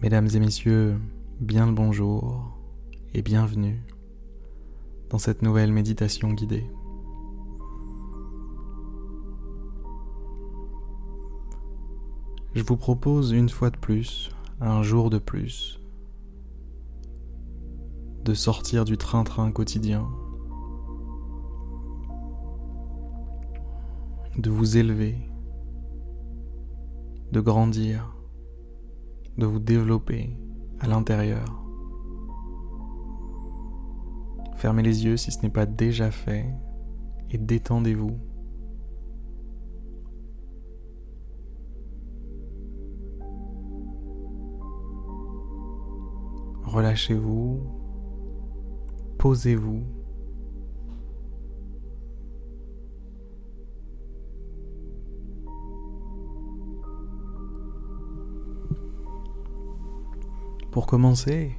Mesdames et messieurs, bien le bonjour et bienvenue dans cette nouvelle méditation guidée. Je vous propose une fois de plus, un jour de plus, de sortir du train-train quotidien, de vous élever, de grandir de vous développer à l'intérieur. Fermez les yeux si ce n'est pas déjà fait et détendez-vous. Relâchez-vous, posez-vous. Pour commencer,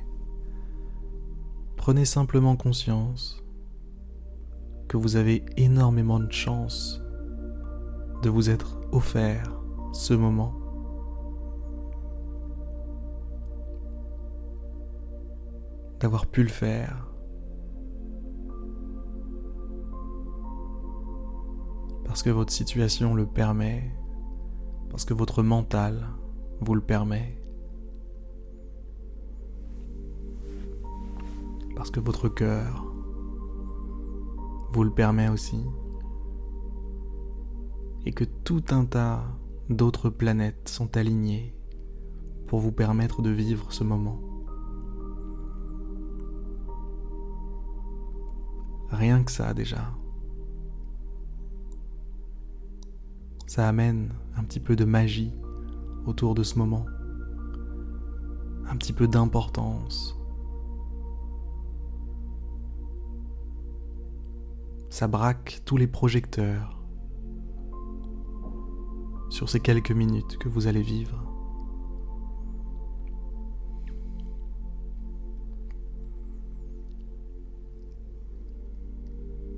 prenez simplement conscience que vous avez énormément de chance de vous être offert ce moment. D'avoir pu le faire. Parce que votre situation le permet, parce que votre mental vous le permet. Parce que votre cœur vous le permet aussi, et que tout un tas d'autres planètes sont alignées pour vous permettre de vivre ce moment. Rien que ça déjà. Ça amène un petit peu de magie autour de ce moment, un petit peu d'importance ça braque tous les projecteurs sur ces quelques minutes que vous allez vivre.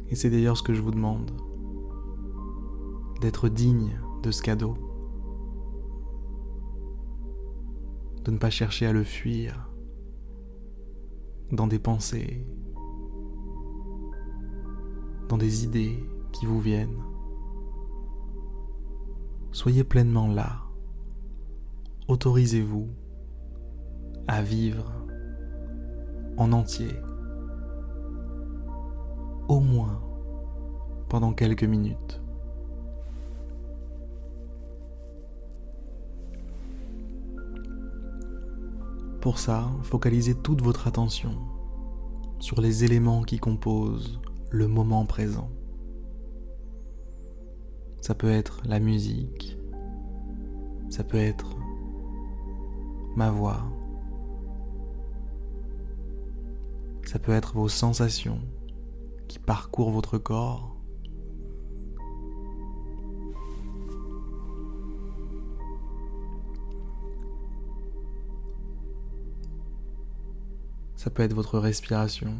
Et c'est d'ailleurs ce que je vous demande, d'être digne de ce cadeau, de ne pas chercher à le fuir dans des pensées dans des idées qui vous viennent. Soyez pleinement là. Autorisez-vous à vivre en entier, au moins pendant quelques minutes. Pour ça, focalisez toute votre attention sur les éléments qui composent le moment présent. Ça peut être la musique, ça peut être ma voix, ça peut être vos sensations qui parcourent votre corps. Ça peut être votre respiration.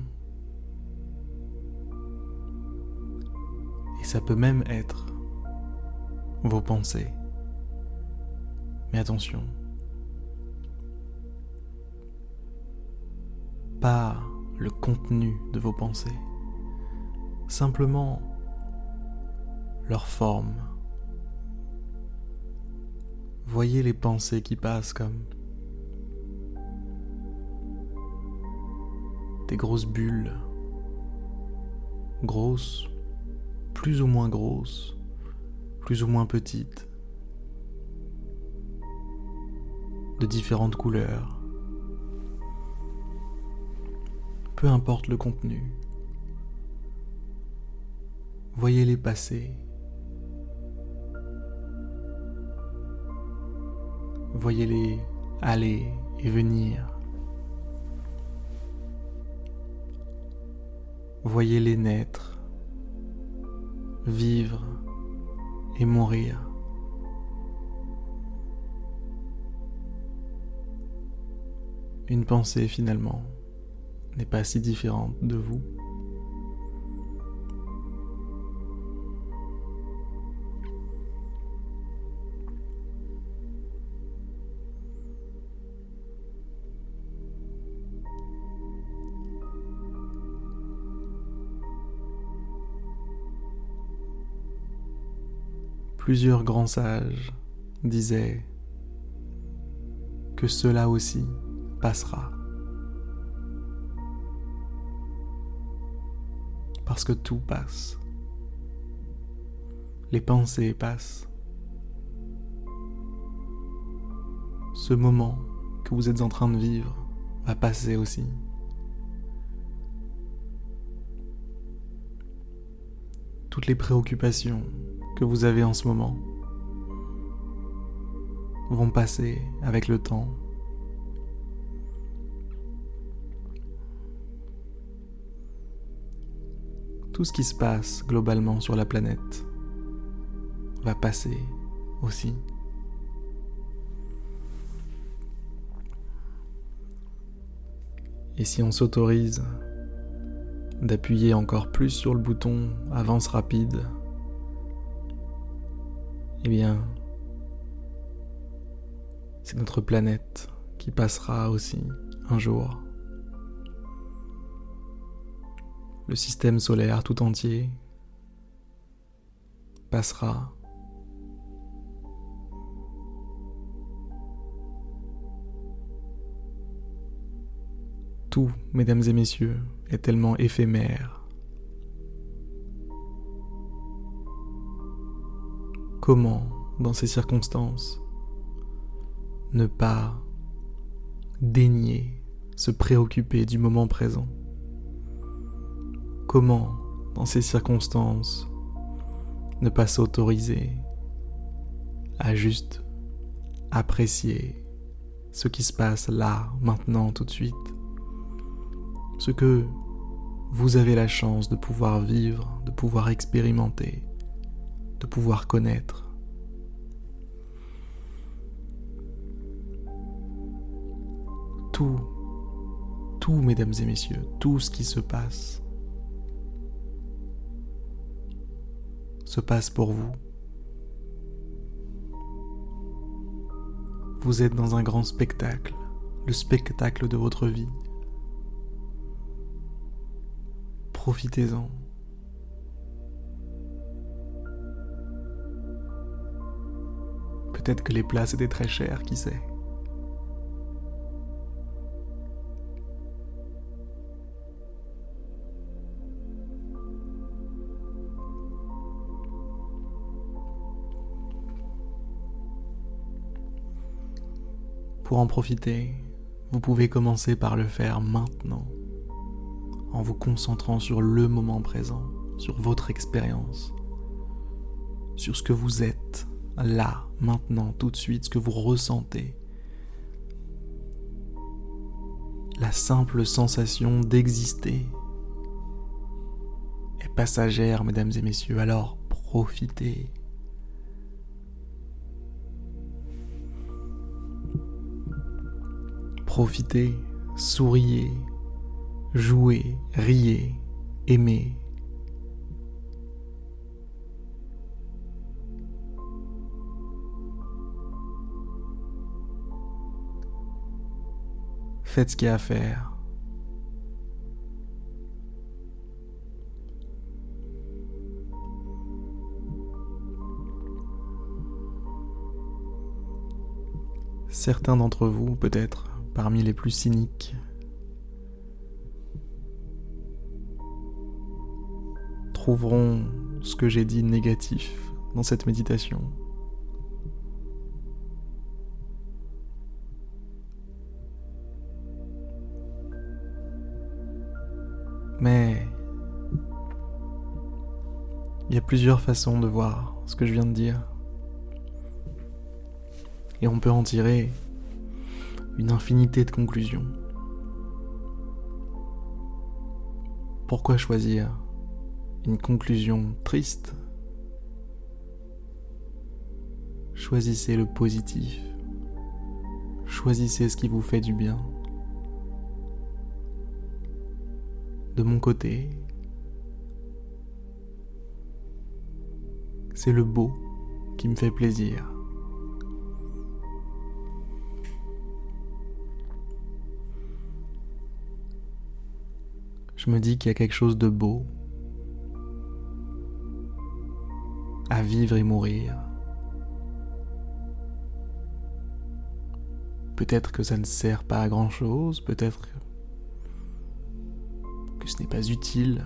Ça peut même être vos pensées. Mais attention, pas le contenu de vos pensées, simplement leur forme. Voyez les pensées qui passent comme des grosses bulles, grosses plus ou moins grosses, plus ou moins petites, de différentes couleurs. Peu importe le contenu. Voyez-les passer. Voyez-les aller et venir. Voyez-les naître vivre et mourir. Une pensée finalement n'est pas si différente de vous. Plusieurs grands sages disaient que cela aussi passera. Parce que tout passe. Les pensées passent. Ce moment que vous êtes en train de vivre va passer aussi. Toutes les préoccupations que vous avez en ce moment vont passer avec le temps. Tout ce qui se passe globalement sur la planète va passer aussi. Et si on s'autorise d'appuyer encore plus sur le bouton avance rapide, eh bien, c'est notre planète qui passera aussi un jour. Le système solaire tout entier passera. Tout, mesdames et messieurs, est tellement éphémère. Comment, dans ces circonstances, ne pas daigner se préoccuper du moment présent? Comment, dans ces circonstances, ne pas s'autoriser à juste apprécier ce qui se passe là, maintenant, tout de suite? Ce que vous avez la chance de pouvoir vivre, de pouvoir expérimenter, de pouvoir connaître. Tout, tout, mesdames et messieurs, tout ce qui se passe, se passe pour vous. Vous êtes dans un grand spectacle, le spectacle de votre vie. Profitez-en. Peut-être que les places étaient très chères, qui sait. Pour en profiter, vous pouvez commencer par le faire maintenant en vous concentrant sur le moment présent, sur votre expérience, sur ce que vous êtes là, maintenant, tout de suite, ce que vous ressentez. La simple sensation d'exister est passagère, mesdames et messieurs, alors profitez. Profitez, souriez, jouez, riez, aimez. Faites ce qu'il y a à faire. Certains d'entre vous, peut-être parmi les plus cyniques, trouveront ce que j'ai dit négatif dans cette méditation. Mais il y a plusieurs façons de voir ce que je viens de dire. Et on peut en tirer une infinité de conclusions. Pourquoi choisir une conclusion triste, choisissez le positif. Choisissez ce qui vous fait du bien. de mon côté. C'est le beau qui me fait plaisir. Je me dis qu'il y a quelque chose de beau à vivre et mourir. Peut-être que ça ne sert pas à grand chose, peut-être ce n'est pas utile.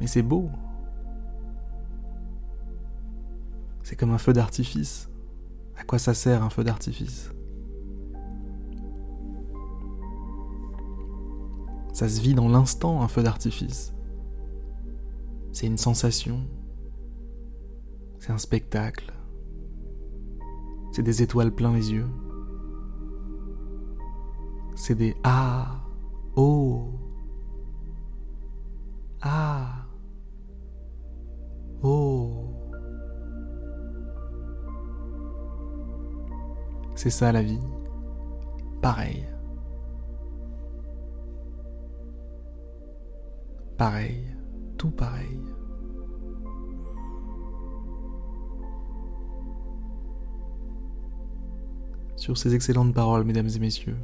Mais c'est beau. C'est comme un feu d'artifice. À quoi ça sert un feu d'artifice? Ça se vit dans l'instant, un feu d'artifice. C'est une sensation. C'est un spectacle. C'est des étoiles plein les yeux. C'est des ah, oh, ah, oh. C'est ça la vie. Pareil. Pareil, tout pareil. Sur ces excellentes paroles, mesdames et messieurs,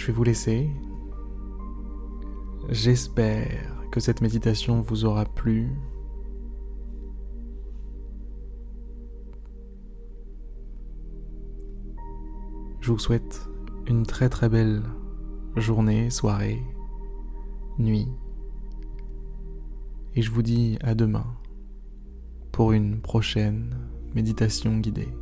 je vais vous laisser. J'espère que cette méditation vous aura plu. Je vous souhaite une très très belle journée, soirée, nuit. Et je vous dis à demain pour une prochaine méditation guidée.